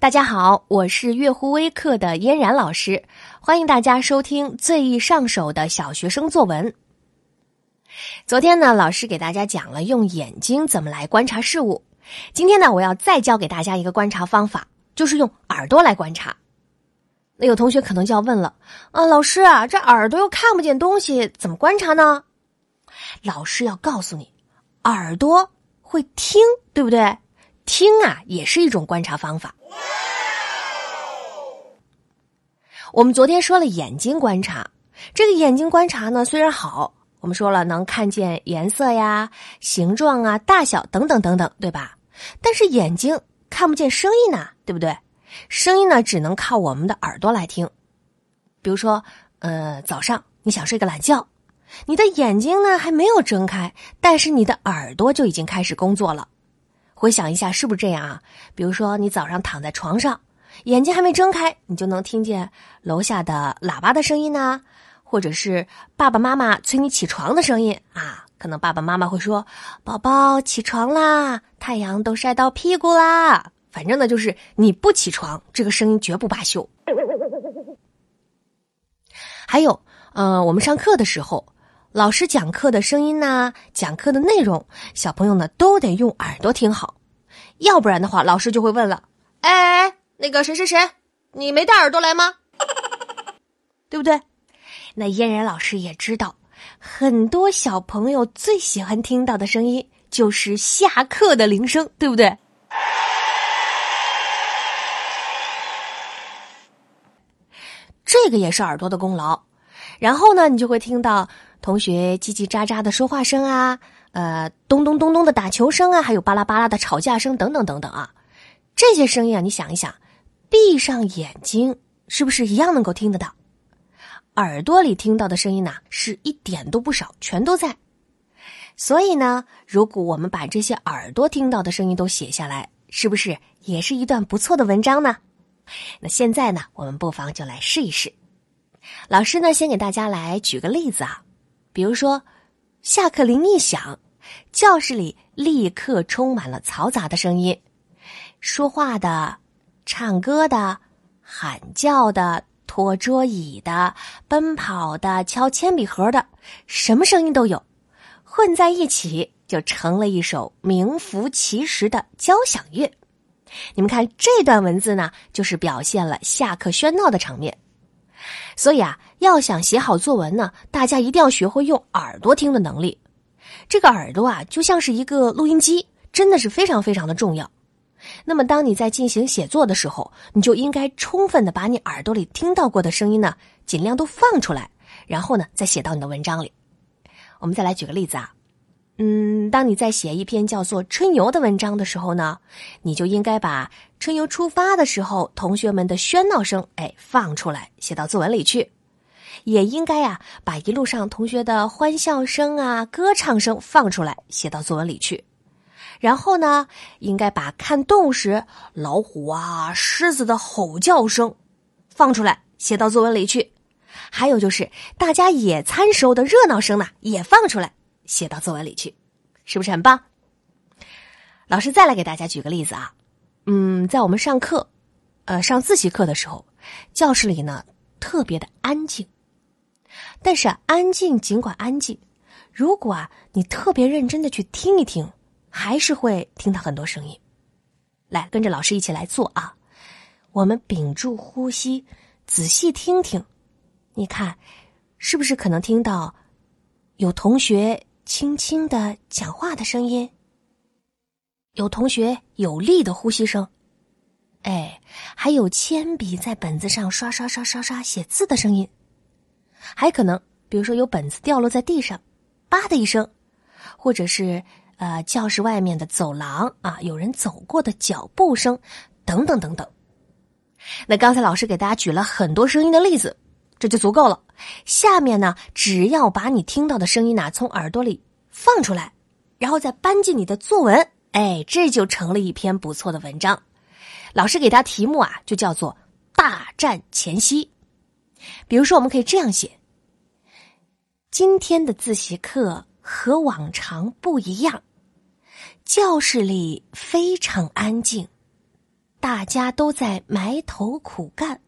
大家好，我是月湖微课的嫣然老师，欢迎大家收听最易上手的小学生作文。昨天呢，老师给大家讲了用眼睛怎么来观察事物。今天呢，我要再教给大家一个观察方法，就是用耳朵来观察。那有同学可能就要问了啊，老师啊，这耳朵又看不见东西，怎么观察呢？老师要告诉你，耳朵会听，对不对？听啊，也是一种观察方法。我们昨天说了眼睛观察，这个眼睛观察呢，虽然好，我们说了能看见颜色呀、形状啊、大小等等等等，对吧？但是眼睛看不见声音呢，对不对？声音呢，只能靠我们的耳朵来听。比如说，呃，早上你想睡个懒觉，你的眼睛呢还没有睁开，但是你的耳朵就已经开始工作了。回想一下，是不是这样啊？比如说，你早上躺在床上，眼睛还没睁开，你就能听见楼下的喇叭的声音呢，或者是爸爸妈妈催你起床的声音啊。可能爸爸妈妈会说：“宝宝起床啦，太阳都晒到屁股啦。”反正呢，就是你不起床，这个声音绝不罢休。还有，呃，我们上课的时候。老师讲课的声音呢，讲课的内容，小朋友呢都得用耳朵听好，要不然的话，老师就会问了：“哎，那个谁谁谁，你没带耳朵来吗？对不对？”那嫣然老师也知道，很多小朋友最喜欢听到的声音就是下课的铃声，对不对？这个也是耳朵的功劳。然后呢，你就会听到。同学叽叽喳喳的说话声啊，呃，咚咚咚咚的打球声啊，还有巴拉巴拉的吵架声等等等等啊，这些声音啊，你想一想，闭上眼睛是不是一样能够听得到？耳朵里听到的声音呢，是一点都不少，全都在。所以呢，如果我们把这些耳朵听到的声音都写下来，是不是也是一段不错的文章呢？那现在呢，我们不妨就来试一试。老师呢，先给大家来举个例子啊。比如说，下课铃一响，教室里立刻充满了嘈杂的声音，说话的、唱歌的、喊叫的、拖桌椅的、奔跑的、敲铅笔盒的，什么声音都有，混在一起就成了一首名副其实的交响乐。你们看这段文字呢，就是表现了下课喧闹的场面。所以啊，要想写好作文呢，大家一定要学会用耳朵听的能力。这个耳朵啊，就像是一个录音机，真的是非常非常的重要。那么，当你在进行写作的时候，你就应该充分的把你耳朵里听到过的声音呢，尽量都放出来，然后呢，再写到你的文章里。我们再来举个例子啊。嗯，当你在写一篇叫做《春游》的文章的时候呢，你就应该把春游出发的时候同学们的喧闹声，哎，放出来写到作文里去。也应该呀，把一路上同学的欢笑声啊、歌唱声放出来写到作文里去。然后呢，应该把看动物时老虎啊、狮子的吼叫声放出来写到作文里去。还有就是大家野餐时候的热闹声呢，也放出来。写到作文里去，是不是很棒？老师再来给大家举个例子啊，嗯，在我们上课，呃，上自习课的时候，教室里呢特别的安静，但是安静尽管安静，如果啊你特别认真的去听一听，还是会听到很多声音。来，跟着老师一起来做啊，我们屏住呼吸，仔细听听，你看，是不是可能听到有同学？轻轻的讲话的声音，有同学有力的呼吸声，哎，还有铅笔在本子上刷刷刷刷刷写字的声音，还可能，比如说有本子掉落在地上，吧的一声，或者是呃教室外面的走廊啊有人走过的脚步声，等等等等。那刚才老师给大家举了很多声音的例子。这就足够了。下面呢，只要把你听到的声音呢从耳朵里放出来，然后再搬进你的作文，哎，这就成了一篇不错的文章。老师给他题目啊，就叫做“大战前夕”。比如说，我们可以这样写：今天的自习课和往常不一样，教室里非常安静，大家都在埋头苦干，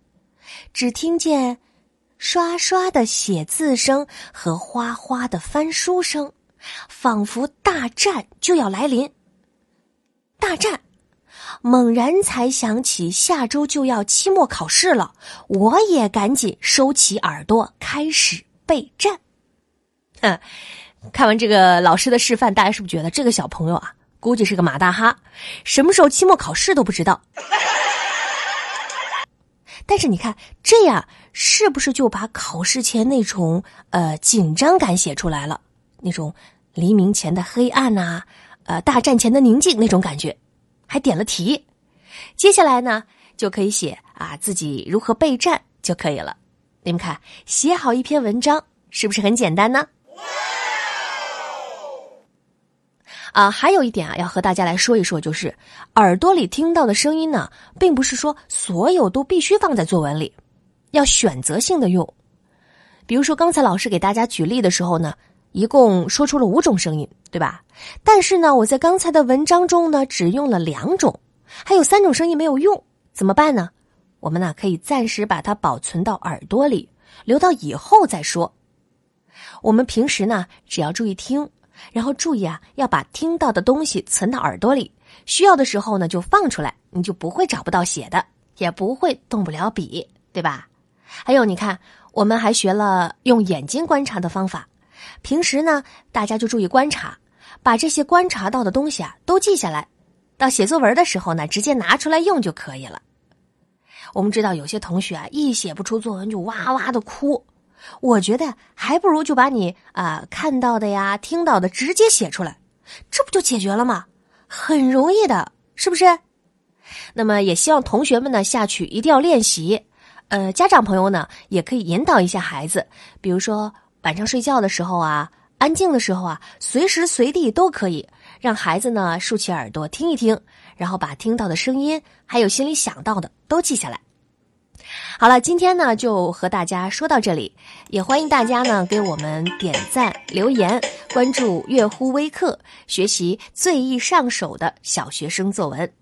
只听见刷刷的写字声和哗哗的翻书声，仿佛大战就要来临。大战！猛然才想起下周就要期末考试了，我也赶紧收起耳朵开始备战。哼，看完这个老师的示范，大家是不是觉得这个小朋友啊？估计是个马大哈，什么时候期末考试都不知道。但是你看，这样是不是就把考试前那种呃紧张感写出来了？那种黎明前的黑暗呐，呃大战前的宁静那种感觉，还点了题。接下来呢，就可以写啊自己如何备战就可以了。你们看，写好一篇文章是不是很简单呢？啊，还有一点啊，要和大家来说一说，就是耳朵里听到的声音呢，并不是说所有都必须放在作文里，要选择性的用。比如说刚才老师给大家举例的时候呢，一共说出了五种声音，对吧？但是呢，我在刚才的文章中呢，只用了两种，还有三种声音没有用，怎么办呢？我们呢，可以暂时把它保存到耳朵里，留到以后再说。我们平时呢，只要注意听。然后注意啊，要把听到的东西存到耳朵里，需要的时候呢就放出来，你就不会找不到写的，也不会动不了笔，对吧？还有，你看，我们还学了用眼睛观察的方法。平时呢，大家就注意观察，把这些观察到的东西啊都记下来，到写作文的时候呢，直接拿出来用就可以了。我们知道有些同学啊，一写不出作文就哇哇的哭。我觉得还不如就把你啊看到的呀、听到的直接写出来，这不就解决了吗？很容易的，是不是？那么也希望同学们呢下去一定要练习。呃，家长朋友呢也可以引导一下孩子，比如说晚上睡觉的时候啊、安静的时候啊，随时随地都可以让孩子呢竖起耳朵听一听，然后把听到的声音还有心里想到的都记下来。好了，今天呢就和大家说到这里，也欢迎大家呢给我们点赞、留言、关注“月乎微课”，学习最易上手的小学生作文。